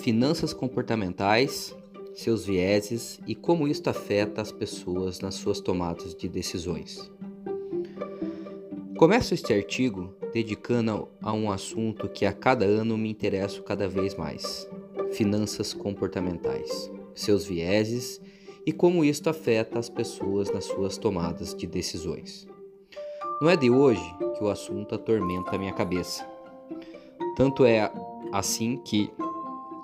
Finanças comportamentais, seus vieses e como isto afeta as pessoas nas suas tomadas de decisões. Começo este artigo dedicando a um assunto que a cada ano me interesso cada vez mais: finanças comportamentais, seus vieses e como isto afeta as pessoas nas suas tomadas de decisões. Não é de hoje que o assunto atormenta a minha cabeça. Tanto é assim que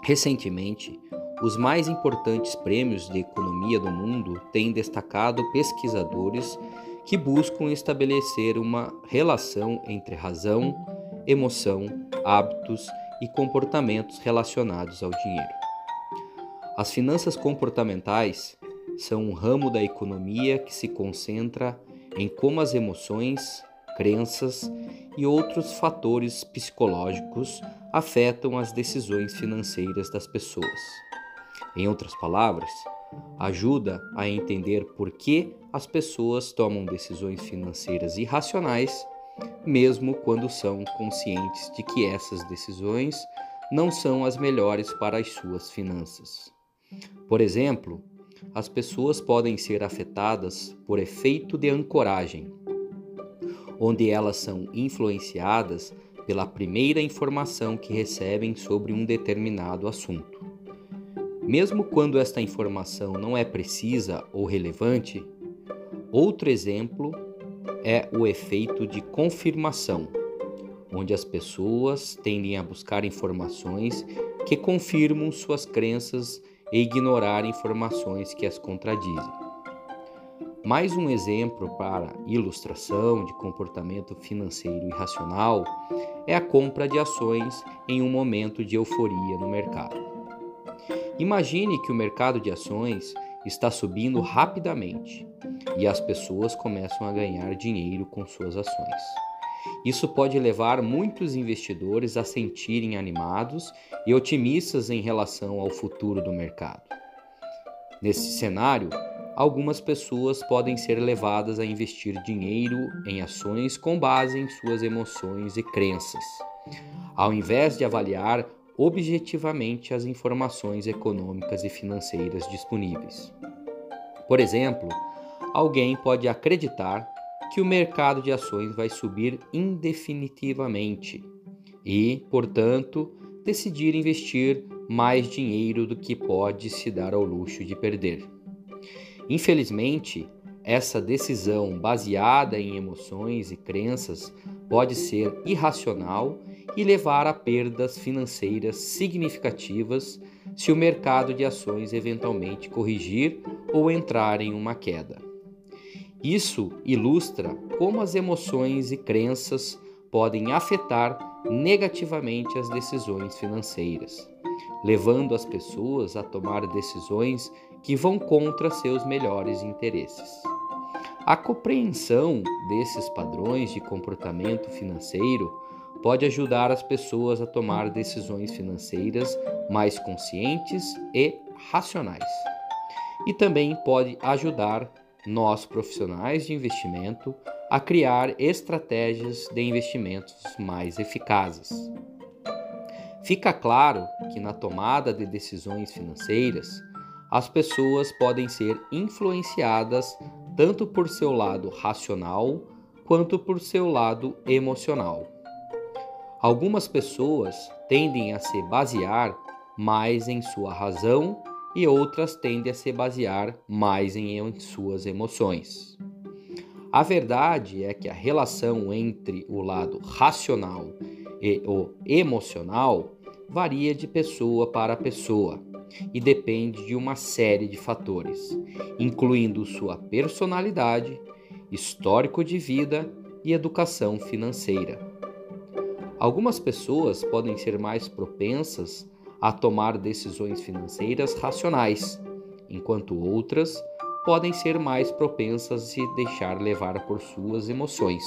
Recentemente, os mais importantes prêmios de economia do mundo têm destacado pesquisadores que buscam estabelecer uma relação entre razão, emoção, hábitos e comportamentos relacionados ao dinheiro. As finanças comportamentais são um ramo da economia que se concentra em como as emoções, crenças e outros fatores psicológicos afetam as decisões financeiras das pessoas. Em outras palavras, ajuda a entender por que as pessoas tomam decisões financeiras irracionais, mesmo quando são conscientes de que essas decisões não são as melhores para as suas finanças. Por exemplo, as pessoas podem ser afetadas por efeito de ancoragem, onde elas são influenciadas pela primeira informação que recebem sobre um determinado assunto. Mesmo quando esta informação não é precisa ou relevante, outro exemplo é o efeito de confirmação, onde as pessoas tendem a buscar informações que confirmam suas crenças e ignorar informações que as contradizem. Mais um exemplo para ilustração de comportamento financeiro irracional é a compra de ações em um momento de euforia no mercado. Imagine que o mercado de ações está subindo rapidamente e as pessoas começam a ganhar dinheiro com suas ações. Isso pode levar muitos investidores a sentirem animados e otimistas em relação ao futuro do mercado. Nesse cenário, algumas pessoas podem ser levadas a investir dinheiro em ações com base em suas emoções e crenças, ao invés de avaliar objetivamente as informações econômicas e financeiras disponíveis. Por exemplo, alguém pode acreditar que o mercado de ações vai subir indefinitivamente e, portanto, decidir investir mais dinheiro do que pode se dar ao luxo de perder. Infelizmente, essa decisão baseada em emoções e crenças pode ser irracional e levar a perdas financeiras significativas se o mercado de ações eventualmente corrigir ou entrar em uma queda. Isso ilustra como as emoções e crenças podem afetar negativamente as decisões financeiras, levando as pessoas a tomar decisões que vão contra seus melhores interesses. A compreensão desses padrões de comportamento financeiro pode ajudar as pessoas a tomar decisões financeiras mais conscientes e racionais. E também pode ajudar nós, profissionais de investimento, a criar estratégias de investimentos mais eficazes. Fica claro que na tomada de decisões financeiras, as pessoas podem ser influenciadas tanto por seu lado racional quanto por seu lado emocional. Algumas pessoas tendem a se basear mais em sua razão e outras tendem a se basear mais em, suas emoções. A verdade é que a relação entre o lado racional e o emocional varia de pessoa para pessoa e depende de uma série de fatores, incluindo sua personalidade, histórico de vida e educação financeira. Algumas pessoas podem ser mais propensas a tomar decisões financeiras racionais, enquanto outras podem ser mais propensas a se deixar levar por suas emoções.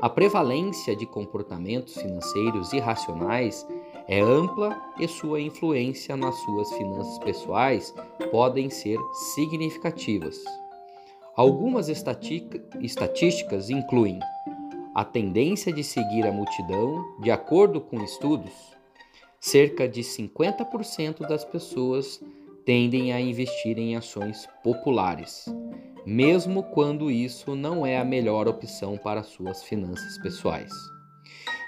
A prevalência de comportamentos financeiros irracionais é ampla e sua influência nas suas finanças pessoais podem ser significativas. Algumas estatísticas incluem a tendência de seguir a multidão, de acordo com estudos, cerca de 50% das pessoas tendem a investir em ações populares, mesmo quando isso não é a melhor opção para suas finanças pessoais.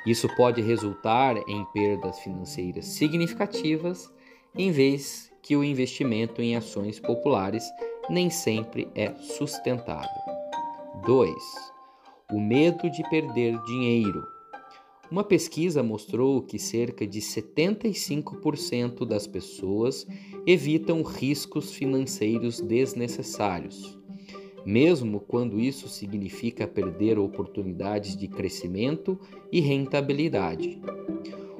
Isso pode resultar em perdas financeiras significativas, em vez que o investimento em ações populares nem sempre é sustentável. 2. O medo de perder dinheiro. Uma pesquisa mostrou que cerca de 75% das pessoas evitam riscos financeiros desnecessários, mesmo quando isso significa perder oportunidades de crescimento e rentabilidade.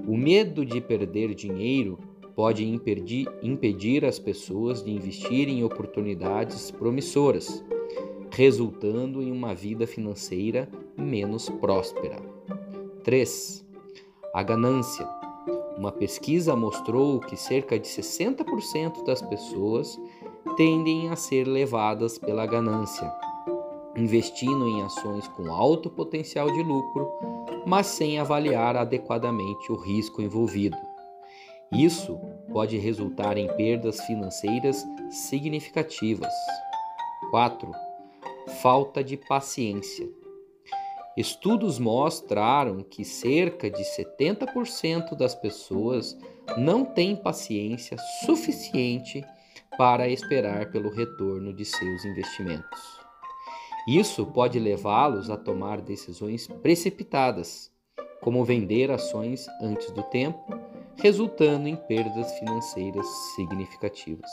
O medo de perder dinheiro pode impedir, impedir as pessoas de investir em oportunidades promissoras, resultando em uma vida financeira menos próspera. 3. A ganância. Uma pesquisa mostrou que cerca de 60% das pessoas tendem a ser levadas pela ganância, investindo em ações com alto potencial de lucro, mas sem avaliar adequadamente o risco envolvido. Isso pode resultar em perdas financeiras significativas. 4. Falta de paciência. Estudos mostraram que cerca de 70% das pessoas não têm paciência suficiente para esperar pelo retorno de seus investimentos. Isso pode levá-los a tomar decisões precipitadas, como vender ações antes do tempo, resultando em perdas financeiras significativas.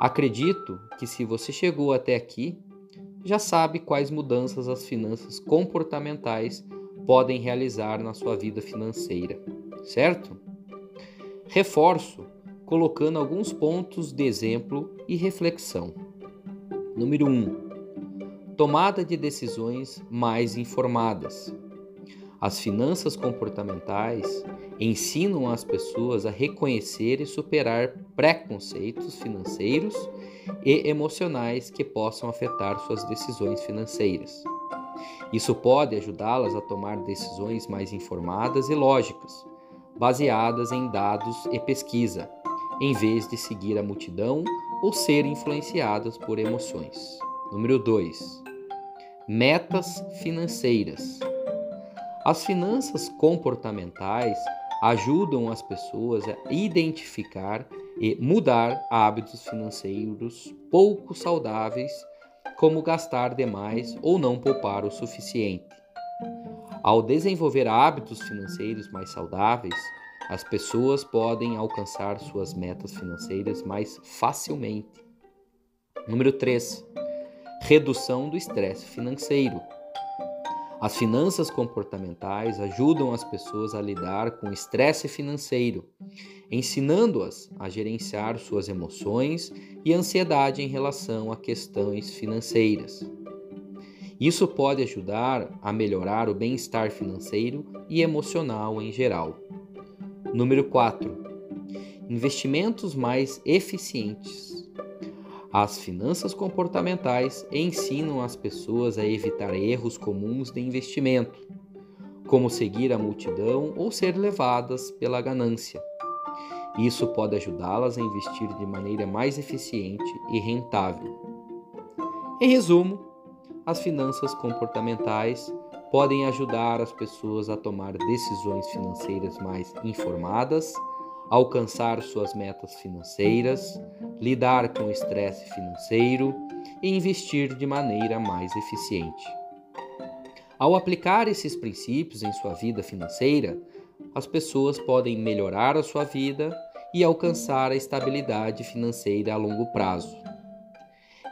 Acredito que se você chegou até aqui, já sabe quais mudanças as finanças comportamentais podem realizar na sua vida financeira, certo? Reforço colocando alguns pontos de exemplo e reflexão. Número 1. Um, tomada de decisões mais informadas. As finanças comportamentais ensinam as pessoas a reconhecer e superar preconceitos financeiros e emocionais que possam afetar suas decisões financeiras. Isso pode ajudá-las a tomar decisões mais informadas e lógicas, baseadas em dados e pesquisa, em vez de seguir a multidão ou ser influenciadas por emoções. Número 2. Metas financeiras. As finanças comportamentais ajudam as pessoas a identificar e mudar hábitos financeiros pouco saudáveis, como gastar demais ou não poupar o suficiente. Ao desenvolver hábitos financeiros mais saudáveis, as pessoas podem alcançar suas metas financeiras mais facilmente. Número 3. Redução do estresse financeiro. As finanças comportamentais ajudam as pessoas a lidar com o estresse financeiro, ensinando-as a gerenciar suas emoções e ansiedade em relação a questões financeiras. Isso pode ajudar a melhorar o bem-estar financeiro e emocional em geral. Número 4. Investimentos mais eficientes. As finanças comportamentais ensinam as pessoas a evitar erros comuns de investimento, como seguir a multidão ou ser levadas pela ganância. Isso pode ajudá-las a investir de maneira mais eficiente e rentável. Em resumo, as finanças comportamentais podem ajudar as pessoas a tomar decisões financeiras mais informadas alcançar suas metas financeiras, lidar com o estresse financeiro e investir de maneira mais eficiente. Ao aplicar esses princípios em sua vida financeira, as pessoas podem melhorar a sua vida e alcançar a estabilidade financeira a longo prazo.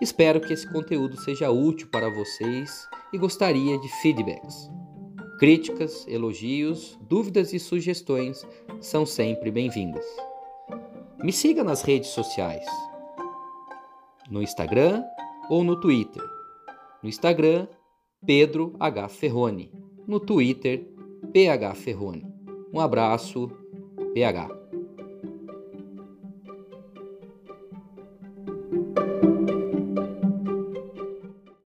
Espero que esse conteúdo seja útil para vocês e gostaria de feedbacks. Críticas, elogios, dúvidas e sugestões são sempre bem-vindas. Me siga nas redes sociais, no Instagram ou no Twitter. No Instagram, Pedro H. Ferrone. No Twitter, PH Ferrone. Um abraço, PH.